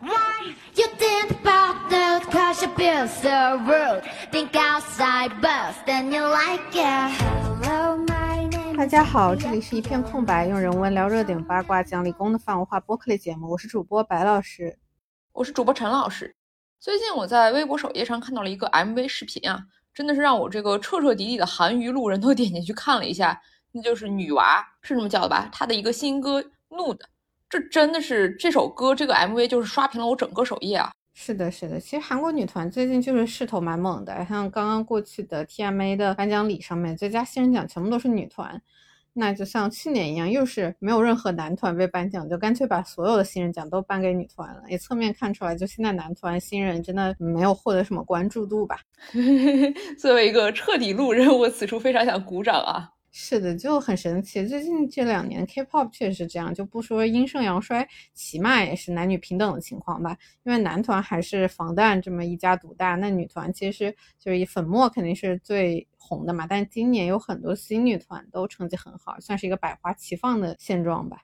Why you think about that? Cause you feel so rude. Think outside bust and you like it. Hello, my name 大家好，这里是一片空白，用人文聊热点八卦，讲理工的泛文化播客类节目，我是主播白老师。我是主播陈老师。最近我在微博首页上看到了一个 MV 视频啊，真的是让我这个彻彻底底的韩娱路人都点进去看了一下。那就是女娃是这么叫的吧？她的一个新歌《Nude》，这真的是这首歌这个 MV 就是刷屏了我整个首页啊！是的，是的，其实韩国女团最近就是势头蛮猛的，像刚刚过去的 TMA 的颁奖礼上面，最佳新人奖全部都是女团。那就像去年一样，又是没有任何男团被颁奖，就干脆把所有的新人奖都颁给女团了，也侧面看出来，就现在男团新人真的没有获得什么关注度吧。作为一个彻底路人，我此处非常想鼓掌啊！是的，就很神奇。最近这两年，K-pop 确实是这样，就不说阴盛阳衰，起码也是男女平等的情况吧。因为男团还是防弹这么一家独大，那女团其实就是以粉墨肯定是最红的嘛。但今年有很多新女团都成绩很好，算是一个百花齐放的现状吧。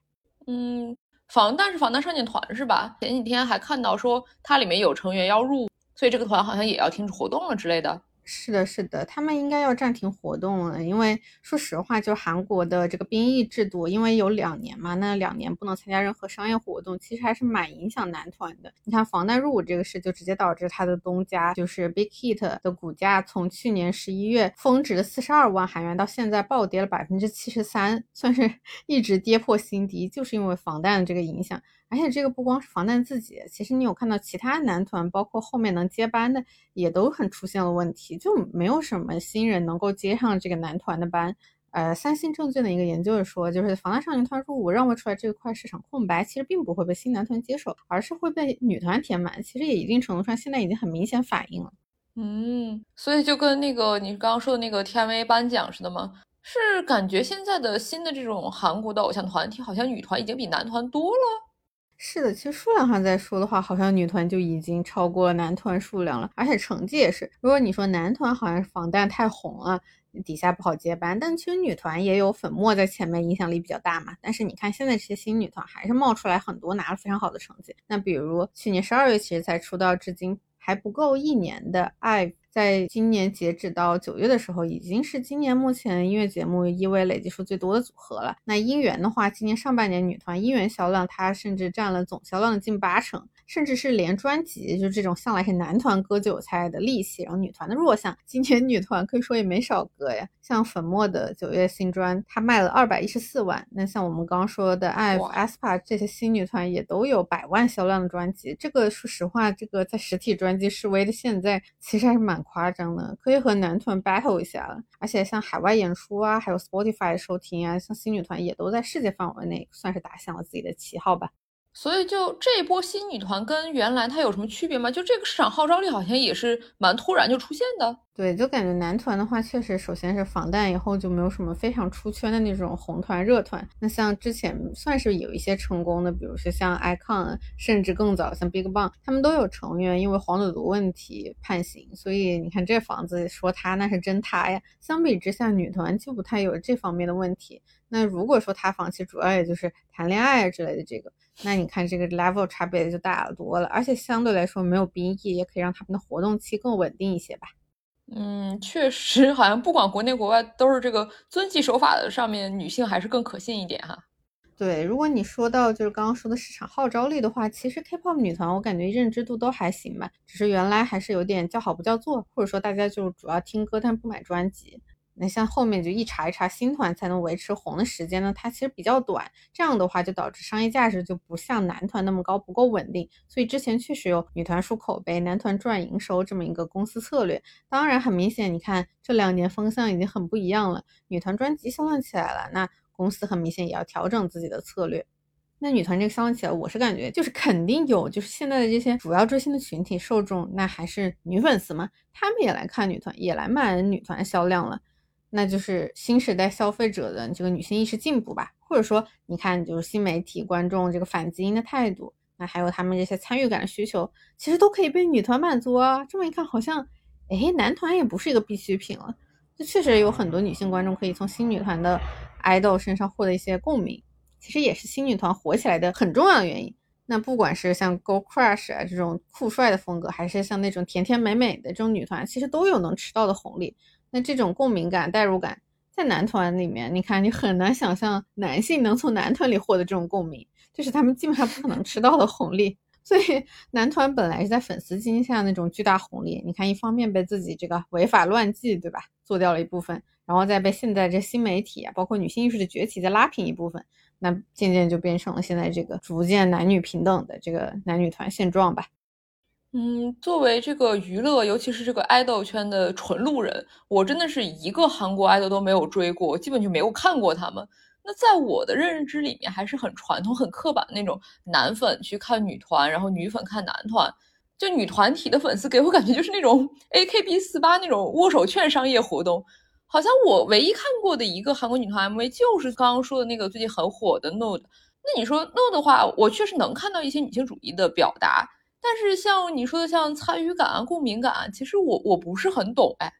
嗯，防弹是防弹少年团是吧？前几天还看到说它里面有成员要入，所以这个团好像也要停止活动了之类的。是的，是的，他们应该要暂停活动了，因为说实话，就韩国的这个兵役制度，因为有两年嘛，那两年不能参加任何商业活动，其实还是蛮影响男团的。你看防弹入伍这个事，就直接导致他的东家就是 Big Hit 的股价从去年十一月峰值的四十二万韩元，到现在暴跌了百分之七十三，算是 一直跌破新低，就是因为防弹这个影响。而且这个不光是防弹自己，其实你有看到其他男团，包括后面能接班的，也都很出现了问题，就没有什么新人能够接上这个男团的班。呃，三星证券的一个研究说，就是防弹少年团入伍让位出来这块市场空白，其实并不会被新男团接手，而是会被女团填满。其实也一定程度上现在已经很明显反映了。嗯，所以就跟那个你刚刚说的那个 TMA 颁奖似的吗？是感觉现在的新的这种韩国的偶像团体，好像女团已经比男团多了。是的，其实数量上再说的话，好像女团就已经超过男团数量了，而且成绩也是。如果你说男团好像是防弹太红了，底下不好接班，但其实女团也有粉墨在前面，影响力比较大嘛。但是你看现在这些新女团还是冒出来很多，拿了非常好的成绩。那比如去年十二月其实才出道，至今还不够一年的 i。在今年截止到九月的时候，已经是今年目前音乐节目一位累计数最多的组合了。那音源的话，今年上半年女团音源销量，它甚至占了总销量的近八成。甚至是连专辑，就这种向来是男团割韭菜的利器，然后女团的弱项，今年女团可以说也没少割呀。像粉墨的九月新专，它卖了二百一十四万。那像我们刚刚说的 IVE、aespa 这些新女团，也都有百万销量的专辑。这个说实话，这个在实体专辑示威的现在，其实还是蛮夸张的，可以和男团 battle 一下了。而且像海外演出啊，还有 Spotify 收听啊，像新女团也都在世界范围内算是打响了自己的旗号吧。所以，就这一波新女团跟原来它有什么区别吗？就这个市场号召力好像也是蛮突然就出现的。对，就感觉男团的话，确实首先是防弹以后就没有什么非常出圈的那种红团热团。那像之前算是有一些成功的，比如说像 icon，甚至更早像 BigBang，他们都有成员因为黄赌毒问题判刑。所以你看这房子说他那是真他呀。相比之下，女团就不太有这方面的问题。那如果说他放弃，主要也就是谈恋爱之类的这个。那你看这个 level 差别就大了多了，而且相对来说没有兵役，也可以让他们的活动期更稳定一些吧。嗯，确实，好像不管国内国外都是这个遵纪守法的上面，女性还是更可信一点哈。对，如果你说到就是刚刚说的市场号召力的话，其实 K-pop 女团我感觉认知度都还行吧，只是原来还是有点叫好不叫座，或者说大家就主要听歌但不买专辑。那像后面就一茬一茬新团才能维持红的时间呢，它其实比较短，这样的话就导致商业价值就不像男团那么高，不够稳定。所以之前确实有女团输口碑，男团赚营收这么一个公司策略。当然很明显，你看这两年风向已经很不一样了，女团专辑销量起来了，那公司很明显也要调整自己的策略。那女团这个销量起来，我是感觉就是肯定有，就是现在的这些主要追星的群体受众，那还是女粉丝嘛，他们也来看女团，也来买女团销量了。那就是新时代消费者的这个女性意识进步吧，或者说，你看，就是新媒体观众这个反基因的态度，那还有他们这些参与感的需求，其实都可以被女团满足啊。这么一看，好像，哎，男团也不是一个必需品了。这确实有很多女性观众可以从新女团的 idol 身上获得一些共鸣，其实也是新女团火起来的很重要的原因。那不管是像 Go Crush 啊这种酷帅的风格，还是像那种甜甜美美的这种女团，其实都有能吃到的红利。那这种共鸣感、代入感，在男团里面，你看你很难想象男性能从男团里获得这种共鸣，这是他们基本上不可能吃到的红利。所以男团本来是在粉丝基下那种巨大红利，你看一方面被自己这个违法乱纪，对吧，做掉了一部分，然后再被现在这新媒体啊，包括女性意识的崛起再拉平一部分。那渐渐就变成了现在这个逐渐男女平等的这个男女团现状吧。嗯，作为这个娱乐，尤其是这个爱豆圈的纯路人，我真的是一个韩国爱豆都没有追过，基本就没有看过他们。那在我的认知里面，还是很传统、很刻板的那种男粉去看女团，然后女粉看男团。就女团体的粉丝给我感觉就是那种 AKB 四八那种握手券商业活动。好像我唯一看过的一个韩国女团 MV 就是刚刚说的那个最近很火的 No。那你说 No 的话，我确实能看到一些女性主义的表达，但是像你说的像参与感啊、共鸣感，其实我我不是很懂哎。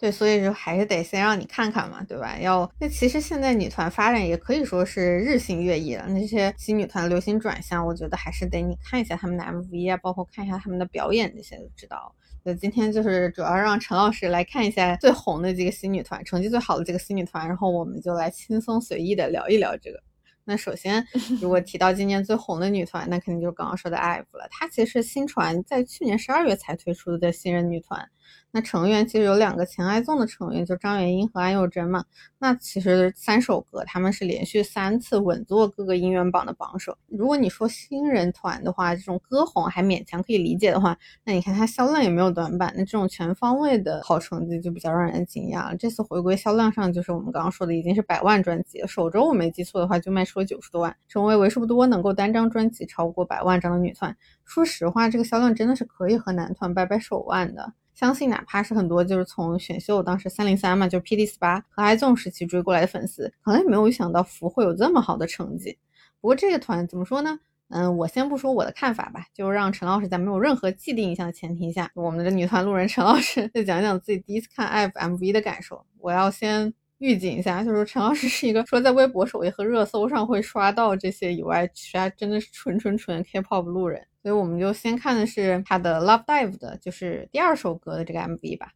对，所以就还是得先让你看看嘛，对吧？要那其实现在女团发展也可以说是日新月异了。那些新女团流行转向，我觉得还是得你看一下他们的 MV 啊，包括看一下他们的表演这些就知道。那今天就是主要让陈老师来看一下最红的几个新女团，成绩最好的这个新女团，然后我们就来轻松随意的聊一聊这个。那首先，如果提到今年最红的女团，那肯定就是刚刚说的 IVE 了。她其实是新传在去年十二月才推出的新人女团。那成员其实有两个前爱纵的成员，就张元英和安宥真嘛。那其实三首歌他们是连续三次稳坐各个音源榜的榜首。如果你说新人团的话，这种歌红还勉强可以理解的话，那你看它销量也没有短板。那这种全方位的好成绩就比较让人惊讶了。这次回归销量上，就是我们刚刚说的已经是百万专辑了。首周我没记错的话，就卖出了九十多万，成为为数不多能够单张专辑超过百万张的女团。说实话，这个销量真的是可以和男团掰掰手腕的。相信哪怕是很多就是从选秀当时三零三嘛，就 P D 四八和 iZONE 时期追过来的粉丝，可能也没有想到福会有这么好的成绩。不过这个团怎么说呢？嗯，我先不说我的看法吧，就让陈老师在没有任何既定印象的前提下，我们的女团路人陈老师 再讲讲自己第一次看 F M V 的感受。我要先预警一下，就是陈老师是一个除了在微博首页和热搜上会刷到这些以外，其他真的是纯纯纯 K pop 路人。所以我们就先看的是他的 Love Dive 的，就是第二首歌的这个 MV 吧。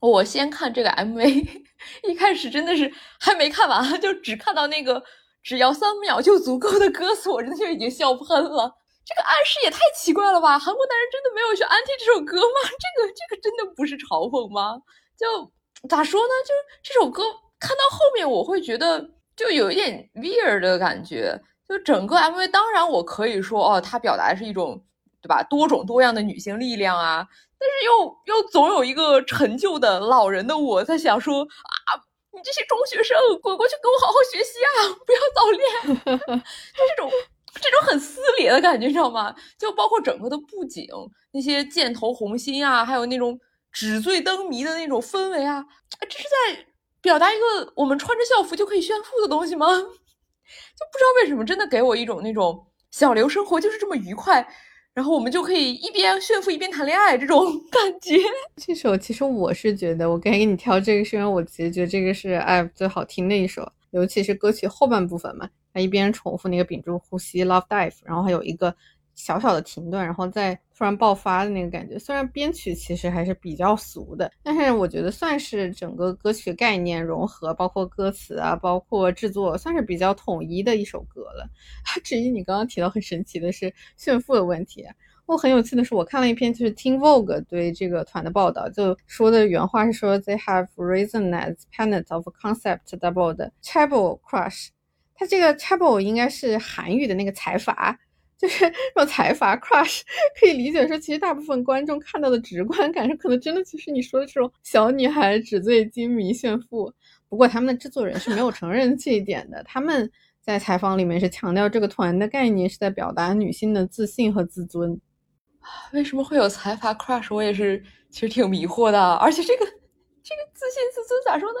我先看这个 MV，一开始真的是还没看完，就只看到那个只要三秒就足够的歌词，我真的就已经笑喷了。这个暗示也太奇怪了吧？韩国男人真的没有去安 i 这首歌吗？这个这个真的不是嘲讽吗？就咋说呢？就这首歌看到后面，我会觉得就有一点 weird 的感觉。就整个 MV，当然我可以说哦，它表达的是一种。对吧？多种多样的女性力量啊，但是又又总有一个陈旧的老人的我在想说啊，你这些中学生滚过去给我好好学习啊，不要早恋，就这种这种很撕裂的感觉，你知道吗？就包括整个的布景，那些箭头红心啊，还有那种纸醉灯迷的那种氛围啊，这是在表达一个我们穿着校服就可以炫富的东西吗？就不知道为什么，真的给我一种那种小刘生活就是这么愉快。然后我们就可以一边炫富一边谈恋爱，这种 感觉。这首其实我是觉得，我该给你挑这个，是因为我其实觉得这个是 IVE 最好听的一首，尤其是歌曲后半部分嘛，它一边重复那个屏住呼吸 Love Dive，然后还有一个。小小的停顿，然后再突然爆发的那个感觉。虽然编曲其实还是比较俗的，但是我觉得算是整个歌曲概念融合，包括歌词啊，包括制作，算是比较统一的一首歌了。至于你刚刚提到很神奇的是炫富的问题，我很有趣的是，我看了一篇就是 Teen Vogue 对这个团的报道，就说的原话是说，They have risen as pennant of concept double 的 Chable Crush。它这个 Chable 应该是韩语的那个财阀。就是这种财阀 crush，可以理解说，其实大部分观众看到的直观感受，可能真的就是你说的这种小女孩纸醉金迷炫富。不过他们的制作人是没有承认这一点的，他们在采访里面是强调这个团的概念是在表达女性的自信和自尊。为什么会有财阀 crush？我也是其实挺迷惑的，而且这个这个自信自尊咋说呢？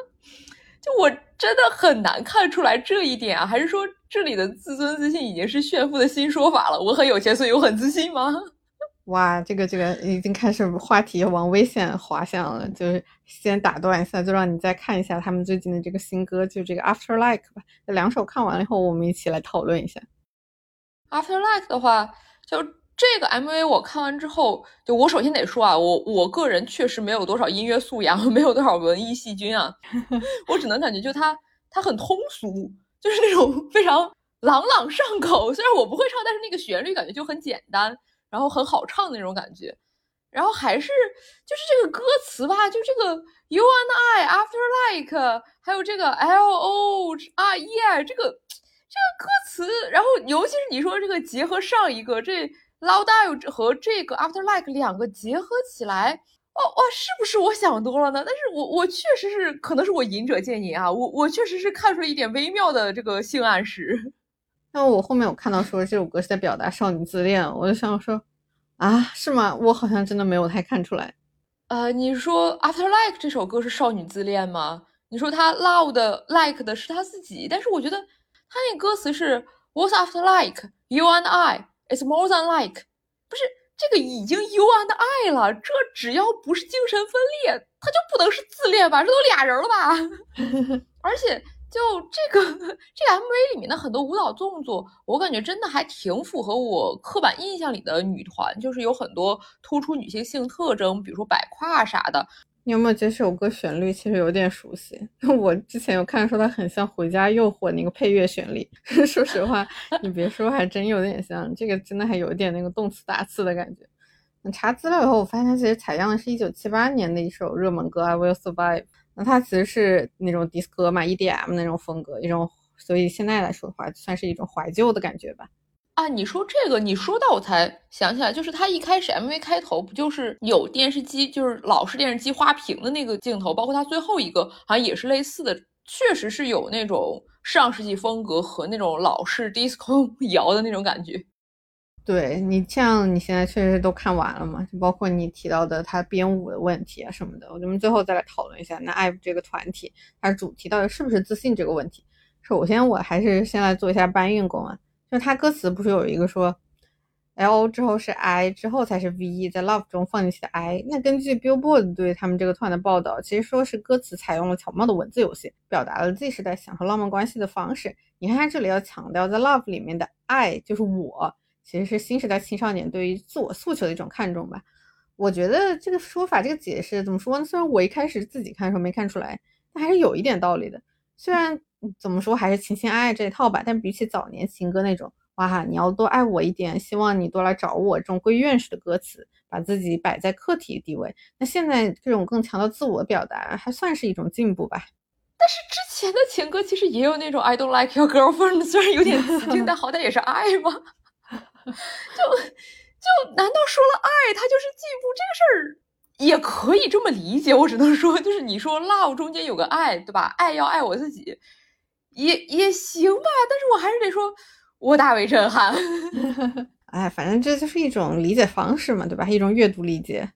就我真的很难看出来这一点啊，还是说这里的自尊自信已经是炫富的新说法了？我很有钱，所以我很自信吗？哇，这个这个已经开始话题往危险滑向了，就是先打断一下，就让你再看一下他们最近的这个新歌，就这个 After Like 吧。这两首看完了以后，我们一起来讨论一下。After Like 的话，就这个 MV 我看完之后，就我首先得说啊，我我个人确实没有多少音乐素养，没有多少文艺细菌啊，我只能感觉就它它很通俗，就是那种非常朗朗上口。虽然我不会唱，但是那个旋律感觉就很简单，然后很好唱的那种感觉。然后还是就是这个歌词吧，就这个 You and I after like，还有这个 L O 啊 Yeah 这个这个歌词，然后尤其是你说这个结合上一个这 Loud Die 和这个 After like 两个结合起来，哦哇，是不是我想多了呢？但是我我确实是可能是我隐者见隐啊，我我确实是看出了一点微妙的这个性暗示。那我后面我看到说这首歌是在表达少女自恋，我就想说。啊，是吗？我好像真的没有太看出来。呃，你说《After Like》这首歌是少女自恋吗？你说他 love 的 Like 的是他自己，但是我觉得他那歌词是 What's After Like You and I It's More Than Like，不是这个已经 You and I 了，这只要不是精神分裂，他就不能是自恋吧？这都俩人了吧？而且。就这个这个 MV 里面的很多舞蹈动作，我感觉真的还挺符合我刻板印象里的女团，就是有很多突出女性性特征，比如说摆胯啥的。你有没有觉得这首歌旋律其实有点熟悉？那 我之前有看说它很像《回家诱惑》那个配乐旋律。说实话，你别说，还真有点像。这个真的还有一点那个动词打次的感觉。查资料以后，我发现其实采样的是一九七八年的一首热门歌《I Will Survive》。那它其实是那种迪斯科嘛，EDM 那种风格，一种，所以现在来说的话，算是一种怀旧的感觉吧。啊，你说这个，你说到我才想起来，就是他一开始 MV 开头不就是有电视机，就是老式电视机花屏的那个镜头，包括他最后一个好像也是类似的，确实是有那种上世纪风格和那种老式 disco 摇的那种感觉。对你像你现在确实都看完了嘛？就包括你提到的他编舞的问题啊什么的，我们最后再来讨论一下。那 IVE 这个团体，它主题到底是不是自信这个问题？首先，我还是先来做一下搬运工啊。就它歌词不是有一个说，L 之后是 I 之后才是 V，E 在 Love 中放进去的 I。那根据 Billboard 对他们这个团的报道，其实说是歌词采用了巧妙的文字游戏，表达了 Z 时代享受浪漫关系的方式。你看他这里要强调，在 Love 里面的 I 就是我。其实是新时代青少年对于自我诉求的一种看重吧。我觉得这个说法、这个解释怎么说呢？虽然我一开始自己看的时候没看出来，但还是有一点道理的。虽然怎么说还是情情爱爱这一套吧，但比起早年情歌那种“哇，你要多爱我一点，希望你多来找我”这种归院式的歌词，把自己摆在客体地位，那现在这种更强的自我表达，还算是一种进步吧。但是之前的情歌其实也有那种 “I don't like your girlfriend”，虽然有点刺激，但好歹也是爱嘛。就就难道说了爱他就是进步这个事儿也可以这么理解？我只能说，就是你说 love 中间有个爱，对吧？爱要爱我自己，也也行吧。但是我还是得说，我大为震撼。哎，反正这就是一种理解方式嘛，对吧？一种阅读理解，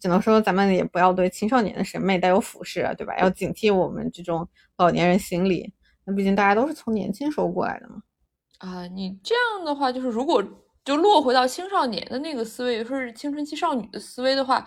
只能说咱们也不要对青少年的审美带有俯视，对吧？要警惕我们这种老年人心理。那毕竟大家都是从年轻时候过来的嘛。啊，你这样的话，就是如果。就落回到青少年的那个思维，说是青春期少女的思维的话，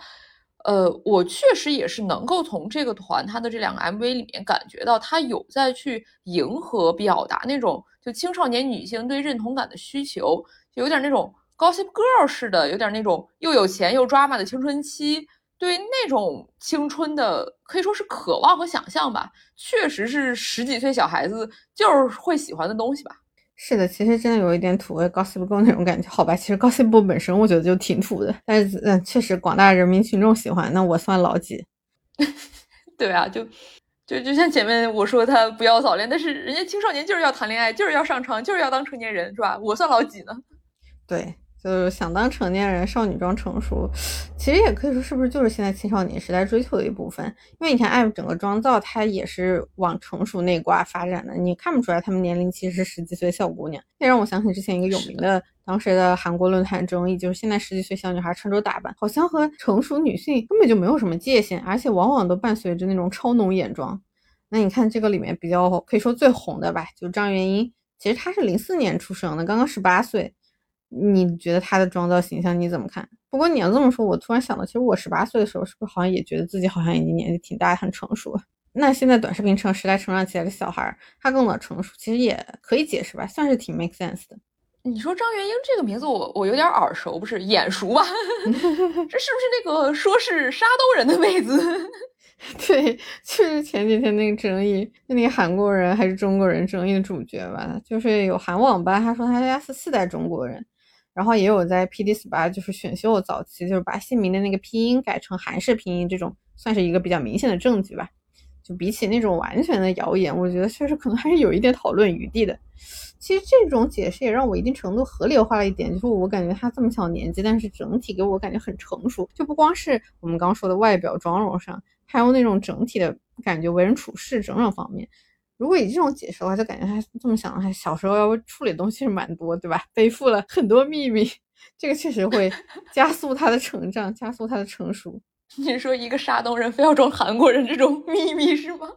呃，我确实也是能够从这个团他的这两个 MV 里面感觉到，他有在去迎合表达那种就青少年女性对认同感的需求，有点那种 Gossip Girl 似的，有点那种又有钱又抓马的青春期，对那种青春的可以说是渴望和想象吧，确实是十几岁小孩子就是会喜欢的东西吧。是的，其实真的有一点土味 Gossip Girl 那种感觉，好吧？其实 Gossip Girl 本身我觉得就挺土的，但是嗯，确实广大人民群众喜欢，那我算老几？对啊，就就就像前面我说他不要早恋，但是人家青少年就是要谈恋爱，就是要上床，就是要当成年人，是吧？我算老几呢？对。就是想当成年人，少女装成熟，其实也可以说是不是就是现在青少年时代追求的一部分？因为你看，爱整个妆造它也是往成熟那挂发展的，你看不出来她们年龄其实是十几岁小姑娘。这让我想起之前一个有名的当时的韩国论坛争议，就是现在十几岁小女孩穿着打扮，好像和成熟女性根本就没有什么界限，而且往往都伴随着那种超浓眼妆。那你看这个里面比较可以说最红的吧，就张元英，其实她是零四年出生的，刚刚十八岁。你觉得他的妆造形象你怎么看？不过你要这么说，我突然想到，其实我十八岁的时候，是不是好像也觉得自己好像已经年纪挺大，很成熟了？那现在短视频成时代成长起来的小孩，他更早成熟，其实也可以解释吧，算是挺 make sense 的。你说张元英这个名字我我有点耳熟，不是眼熟吧？这是不是那个说是沙兜人的妹子？对，就是前几天那个争议，那个韩国人还是中国人争议的主角吧？就是有韩网吧，他说他家是四代中国人，然后也有在 P D 四八就是选秀早期，就是把姓名的那个拼音改成韩式拼音，这种算是一个比较明显的证据吧。就比起那种完全的谣言，我觉得确实可能还是有一点讨论余地的。其实这种解释也让我一定程度合理化了一点，就是我感觉他这么小年纪，但是整体给我感觉很成熟，就不光是我们刚说的外表妆容上，还有那种整体的感觉、为人处事种种方面。如果以这种解释的话，就感觉他这么想，他小时候要处理东西是蛮多，对吧？背负了很多秘密，这个确实会加速他的成长，加速他的成熟。你说一个山东人非要装韩国人这种秘密是吗？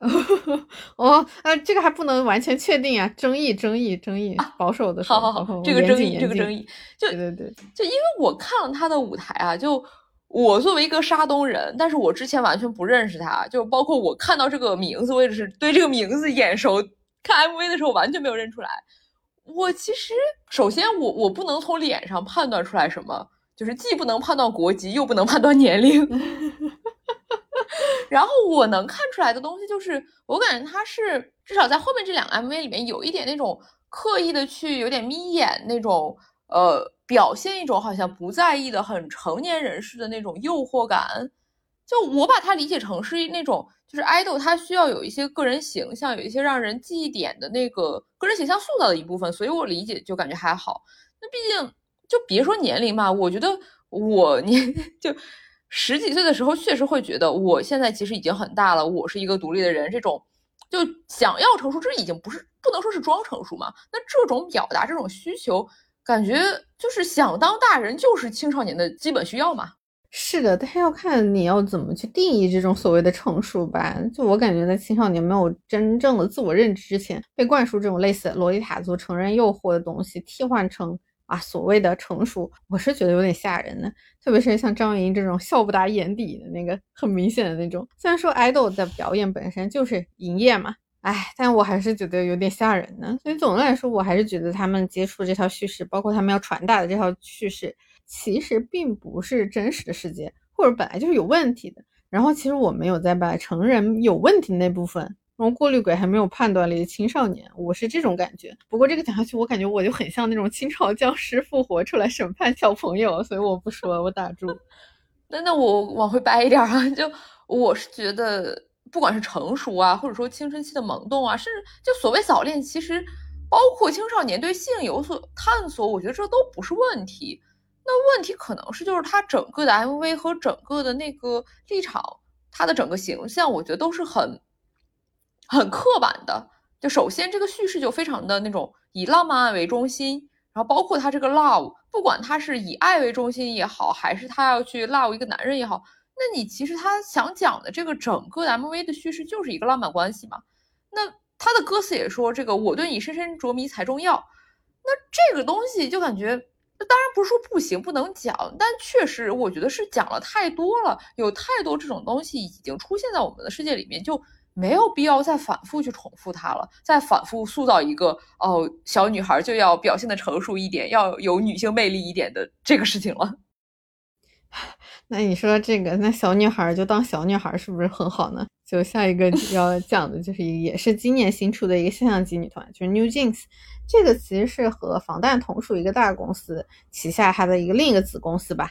哦，呃，这个还不能完全确定啊，争议，争议，争议，保守的。好好好，这个争议，这个争议，就对对对，就因为我看了他的舞台啊，就我作为一个山东人，但是我之前完全不认识他，就包括我看到这个名字，我也是对这个名字眼熟，看 MV 的时候完全没有认出来。我其实首先我我不能从脸上判断出来什么。就是既不能判断国籍，又不能判断年龄。然后我能看出来的东西，就是我感觉他是至少在后面这两个 MV 里面有一点那种刻意的去有点眯眼那种，呃，表现一种好像不在意的很成年人士的那种诱惑感。就我把它理解成是那种，就是爱豆他需要有一些个人形象，有一些让人记忆点的那个个人形象塑造的一部分，所以我理解就感觉还好。那毕竟。就别说年龄嘛，我觉得我年 就十几岁的时候，确实会觉得我现在其实已经很大了，我是一个独立的人。这种就想要成熟，这已经不是不能说是装成熟嘛。那这种表达这种需求，感觉就是想当大人，就是青少年的基本需要嘛。是的，但是要看你要怎么去定义这种所谓的成熟吧。就我感觉，在青少年没有真正的自我认知之前，被灌输这种类似洛丽塔族成人诱惑的东西，替换成。啊，所谓的成熟，我是觉得有点吓人的，特别是像张元英这种笑不打眼底的那个很明显的那种。虽然说爱豆的表演本身就是营业嘛，哎，但我还是觉得有点吓人呢。所以总的来说，我还是觉得他们接触这套叙事，包括他们要传达的这套叙事，其实并不是真实的世界，或者本来就是有问题的。然后其实我没有在把成人有问题那部分。那种过滤鬼还没有判断力的青少年，我是这种感觉。不过这个讲下去，我感觉我就很像那种清朝僵尸复活出来审判小朋友，所以我不说，我打住。那那我往回掰一点啊，就我是觉得，不管是成熟啊，或者说青春期的萌动啊，甚至就所谓早恋，其实包括青少年对性有所探索，我觉得这都不是问题。那问题可能是就是他整个的 MV 和整个的那个立场，他的整个形象，我觉得都是很。很刻板的，就首先这个叙事就非常的那种以浪漫为中心，然后包括他这个 love，不管他是以爱为中心也好，还是他要去 love 一个男人也好，那你其实他想讲的这个整个 MV 的叙事就是一个浪漫关系嘛。那他的歌词也说这个我对你深深着迷才重要，那这个东西就感觉，当然不是说不行不能讲，但确实我觉得是讲了太多了，有太多这种东西已经出现在我们的世界里面就。没有必要再反复去重复它了，再反复塑造一个哦，小女孩就要表现的成熟一点，要有女性魅力一点的这个事情了。那你说这个，那小女孩就当小女孩是不是很好呢？就下一个要 讲的就是也是今年新出的一个现象级女团，就是 New Jeans。这个其实是和防弹同属一个大公司旗下它的一个另一个子公司吧。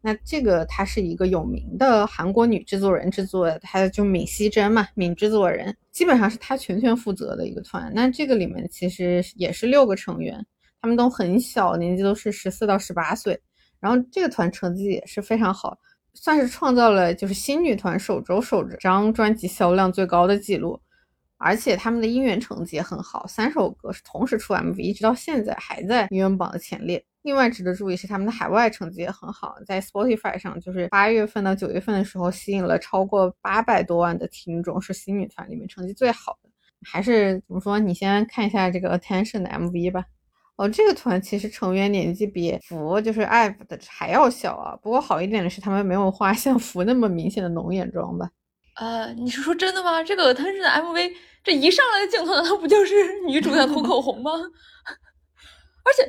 那这个她是一个有名的韩国女制作人制作的，她就闵熙珍嘛，闵制作人基本上是她全权负责的一个团。那这个里面其实也是六个成员，他们都很小，年纪都是十四到十八岁。然后这个团成绩也是非常好，算是创造了就是新女团首周首张专辑销量最高的记录。而且他们的音源成绩也很好，三首歌是同时出 MV，一直到现在还在音源榜的前列。另外值得注意是他们的海外成绩也很好，在 Spotify 上，就是八月份到九月份的时候，吸引了超过八百多万的听众，是新女团里面成绩最好的。还是怎么说？你先看一下这个 Attention 的 MV 吧。哦，这个团其实成员年纪比福就是 IVE 的还要小啊。不过好一点的是，他们没有画 像福那么明显的浓眼妆吧？呃，你是说真的吗？这个 Attention 的 MV 这一上来的镜头，难 道不就是女主在涂口红吗？而且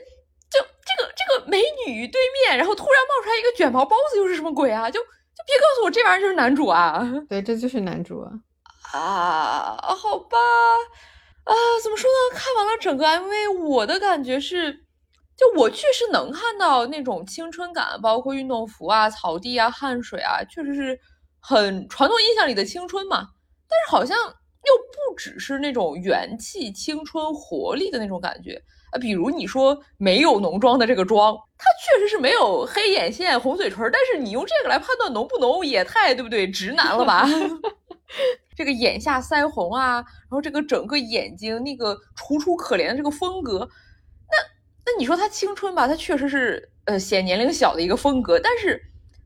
就这个这个美女对面，然后突然冒出来一个卷毛包子，又是什么鬼啊？就就别告诉我这玩意儿就是男主啊！对，这就是男主啊！啊，好吧，啊，怎么说呢？看完了整个 MV，我的感觉是，就我确实能看到那种青春感，包括运动服啊、草地啊、汗水啊，确实是很传统印象里的青春嘛。但是好像又不只是那种元气、青春、活力的那种感觉啊。比如你说没有浓妆的这个妆，它确实是没有黑眼线、红嘴唇，但是你用这个来判断浓不浓，也太对不对？直男了吧？这个眼下腮红啊，然后这个整个眼睛那个楚楚可怜的这个风格，那那你说他青春吧，他确实是呃显年龄小的一个风格，但是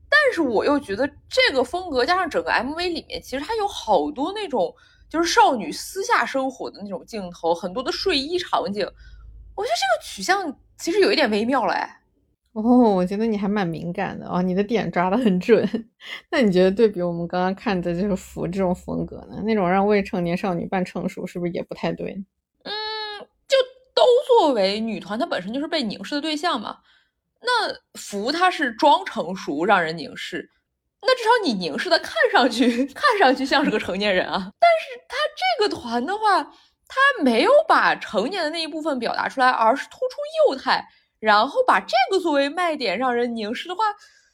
但是我又觉得这个风格加上整个 MV 里面，其实它有好多那种就是少女私下生活的那种镜头，很多的睡衣场景，我觉得这个取向其实有一点微妙了哎。哦，我觉得你还蛮敏感的哦，你的点抓的很准。那你觉得对比我们刚刚看的就是服这种风格呢？那种让未成年少女扮成熟，是不是也不太对？嗯，就都作为女团，她本身就是被凝视的对象嘛。那服它是装成熟让人凝视，那至少你凝视的看上去 看上去像是个成年人啊。但是他这个团的话，他没有把成年的那一部分表达出来，而是突出幼态。然后把这个作为卖点让人凝视的话，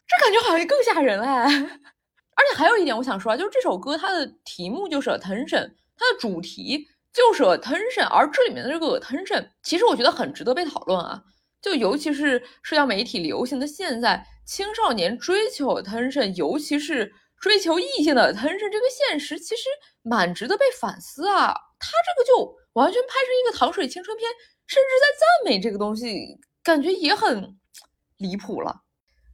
这感觉好像更吓人哎！而且还有一点我想说啊，就是这首歌它的题目就是 attention，它的主题就是 attention，而这里面的这个 attention，其实我觉得很值得被讨论啊！就尤其是社交媒体流行的现在，青少年追求 attention，尤其是追求异性的 attention 这个现实，其实蛮值得被反思啊！他这个就完全拍成一个糖水青春片，甚至在赞美这个东西。感觉也很离谱了，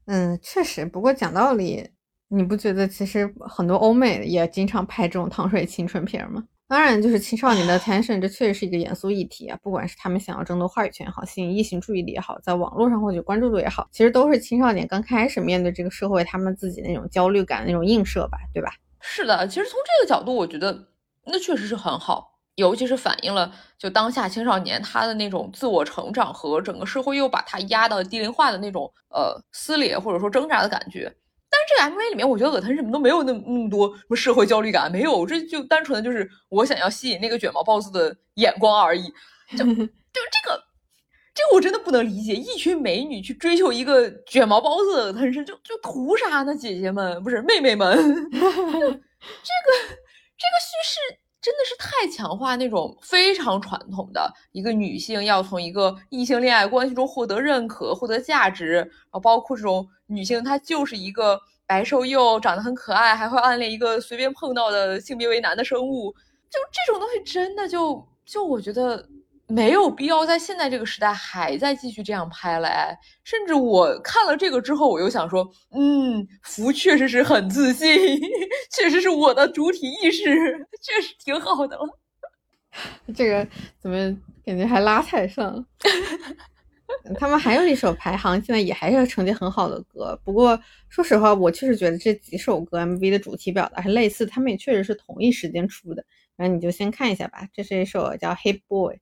嗯，确实。不过讲道理，你不觉得其实很多欧美也经常拍这种糖水青春片吗？当然，就是青少年的 attention，这确实是一个严肃议题啊。不管是他们想要争夺话语权也好，吸引异性注意力也好，在网络上获取关注度也好，其实都是青少年刚开始面对这个社会，他们自己那种焦虑感那种映射吧，对吧？是的，其实从这个角度，我觉得那确实是很好。尤其是反映了就当下青少年他的那种自我成长和整个社会又把他压到低龄化的那种呃撕裂或者说挣扎的感觉。但是这个 MV 里面，我觉得葛腾什么都没有那那么多什么社会焦虑感，没有，这就单纯的就是我想要吸引那个卷毛 boss 的眼光而已。就 就这个这个我真的不能理解，一群美女去追求一个卷毛豹子的腾身，就就图啥呢？姐姐们不是妹妹们，这个这个叙事。真的是太强化那种非常传统的一个女性要从一个异性恋爱关系中获得认可、获得价值，然后包括这种女性她就是一个白瘦幼、长得很可爱，还会暗恋一个随便碰到的性别为男的生物，就这种东西真的就就我觉得。没有必要在现在这个时代还在继续这样拍了哎，甚至我看了这个之后，我又想说，嗯，福确实是很自信，确实是我的主体意识，确实挺好的了。这个怎么感觉还拉踩上了？他们还有一首排行，现在也还是成绩很好的歌。不过说实话，我确实觉得这几首歌 MV 的主题表达是类似，他们也确实是同一时间出的。然后你就先看一下吧，这是一首叫《Hey Boy》。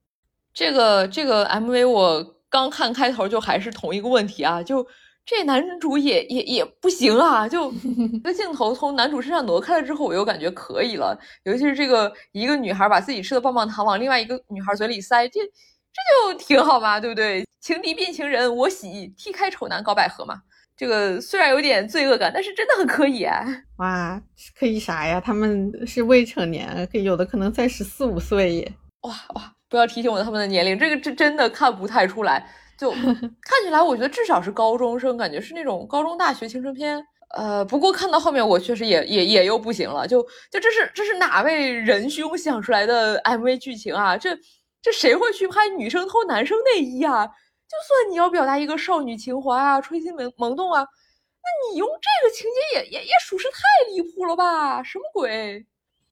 这个这个 MV 我刚看开头就还是同一个问题啊，就这男主也也也不行啊，就 一个镜头从男主身上挪开了之后，我又感觉可以了。尤其是这个一个女孩把自己吃的棒棒糖往另外一个女孩嘴里塞，这这就挺好嘛，对不对？情敌变情人，我喜踢开丑男搞百合嘛。这个虽然有点罪恶感，但是真的很可以啊！哇，可以啥呀？他们是未成年，可有的可能才十四五岁耶！哇哇！不要提醒我他们的年龄，这个真真的看不太出来，就 看起来我觉得至少是高中生，感觉是那种高中大学青春片。呃，不过看到后面我确实也也也又不行了，就就这是这是哪位仁兄想出来的 MV 剧情啊？这这谁会去拍女生偷男生内衣啊？就算你要表达一个少女情怀啊，春心萌萌动啊，那你用这个情节也也也属实太离谱了吧？什么鬼？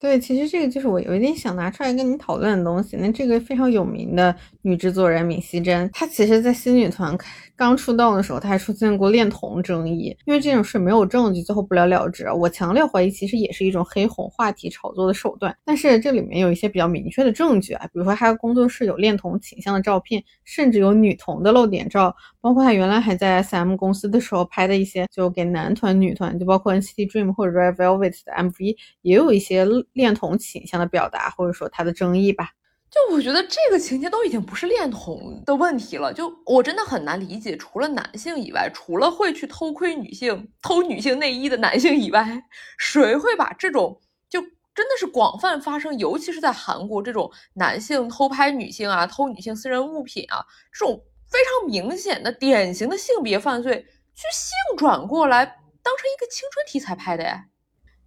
对，其实这个就是我有一点想拿出来跟你讨论的东西。那这个非常有名的女制作人闵熙珍，她其实，在新女团刚出道的时候，他还出现过恋童争议。因为这种事没有证据，最后不了了之。我强烈怀疑，其实也是一种黑红话题炒作的手段。但是这里面有一些比较明确的证据啊，比如说他工作室有恋童倾向的照片，甚至有女童的露点照，包括他原来还在 SM 公司的时候拍的一些就给男团、女团，就包括 NCT Dream 或者 Red Velvet 的 MV，也有一些。恋童倾向的表达，或者说他的争议吧，就我觉得这个情节都已经不是恋童的问题了，就我真的很难理解，除了男性以外，除了会去偷窥女性、偷女性内衣的男性以外，谁会把这种就真的是广泛发生，尤其是在韩国这种男性偷拍女性啊、偷女性私人物品啊这种非常明显的典型的性别犯罪，去性转过来当成一个青春题材拍的呀？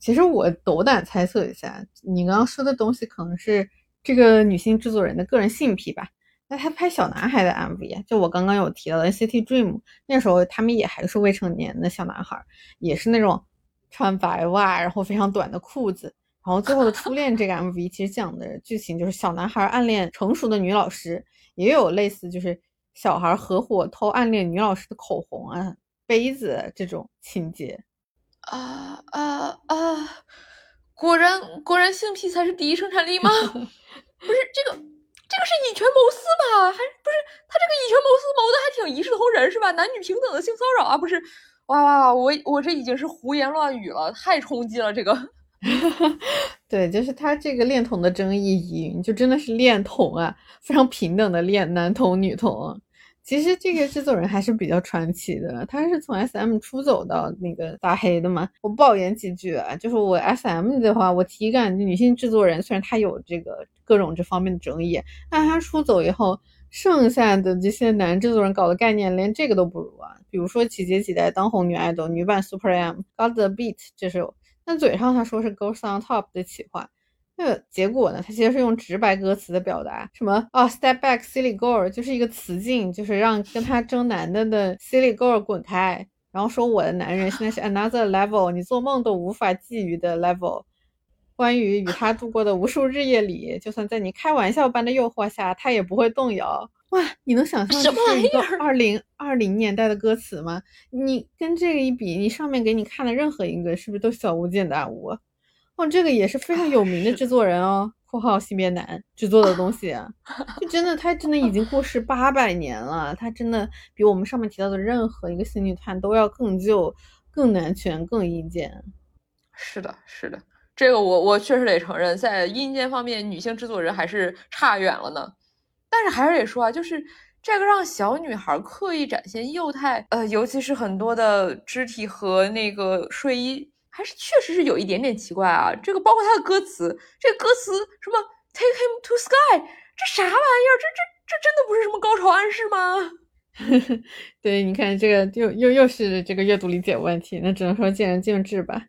其实我斗胆猜测一下，你刚刚说的东西可能是这个女性制作人的个人性癖吧？那她拍小男孩的 MV，就我刚刚有提到的 ct Dream，那时候他们也还是未成年的小男孩，也是那种穿白袜，然后非常短的裤子，然后最后的初恋这个 MV 其实讲的剧情就是小男孩暗恋成熟的女老师，也有类似就是小孩合伙偷暗恋女老师的口红啊、杯子这种情节。啊啊啊！果然果然性癖才是第一生产力吗？不是这个这个是以权谋私吧？还不是他这个以权谋私谋的还挺一视同仁是吧？男女平等的性骚扰啊？不是？哇哇哇！我我这已经是胡言乱语了，太冲击了这个。对，就是他这个恋童的争议就真的是恋童啊，非常平等的恋男童女童。其实这个制作人还是比较传奇的，他是从 S M 出走到那个大黑的嘛。我抱怨几句啊，就是我 S M 的话，我体感女性制作人虽然她有这个各种这方面的争议，但她出走以后，剩下的这些男制作人搞的概念连这个都不如啊。比如说几节几代当红女爱豆女版 Super M Got the Beat 这首，但嘴上他说是 Girls on Top 的企划。那个结果呢？他其实是用直白歌词的表达，什么哦，Step back, silly girl，就是一个词境，就是让跟他争男的的 silly girl 滚开，然后说我的男人现在是 another level，你做梦都无法觊觎的 level。关于与他度过的无数日夜里，就算在你开玩笑般的诱惑下，他也不会动摇。哇，你能想象这是一个二零二零年代的歌词吗？你跟这个一比，你上面给你看的任何一个，是不是都小巫见大巫？哦，这个也是非常有名的制作人哦，括号性别男制作的东西，就真的他真的已经过世八百年了，他真的比我们上面提到的任何一个新女团都要更旧、更男权、更阴间。是的，是的，这个我我确实得承认，在阴间方面，女性制作人还是差远了呢。但是还是得说啊，就是这个让小女孩刻意展现幼态，呃，尤其是很多的肢体和那个睡衣。还是确实是有一点点奇怪啊！这个包括他的歌词，这歌词什么 “Take him to sky”，这啥玩意儿？这这这真的不是什么高潮暗示吗？对，你看这个又又又是这个阅读理解问题，那只能说见仁见智吧。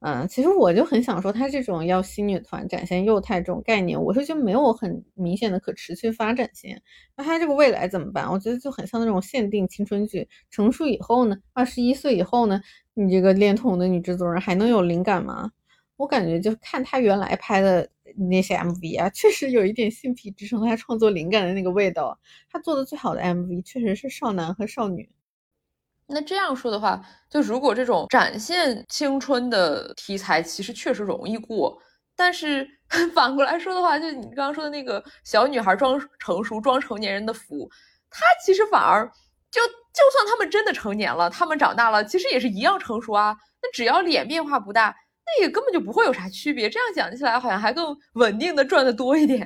嗯，其实我就很想说，他这种要新女团展现幼态这种概念，我是觉得没有很明显的可持续发展性。那他这个未来怎么办？我觉得就很像那种限定青春剧，成熟以后呢，二十一岁以后呢？你这个恋童的女制作人还能有灵感吗？我感觉就看她原来拍的那些 MV 啊，确实有一点性癖支撑她创作灵感的那个味道。她做的最好的 MV 确实是少男和少女。那这样说的话，就如果这种展现青春的题材，其实确实容易过。但是 反过来说的话，就你刚刚说的那个小女孩装成熟、装成年人的服，她其实反而。就就算他们真的成年了，他们长大了，其实也是一样成熟啊。那只要脸变化不大，那也根本就不会有啥区别。这样讲起来，好像还更稳定的赚的多一点。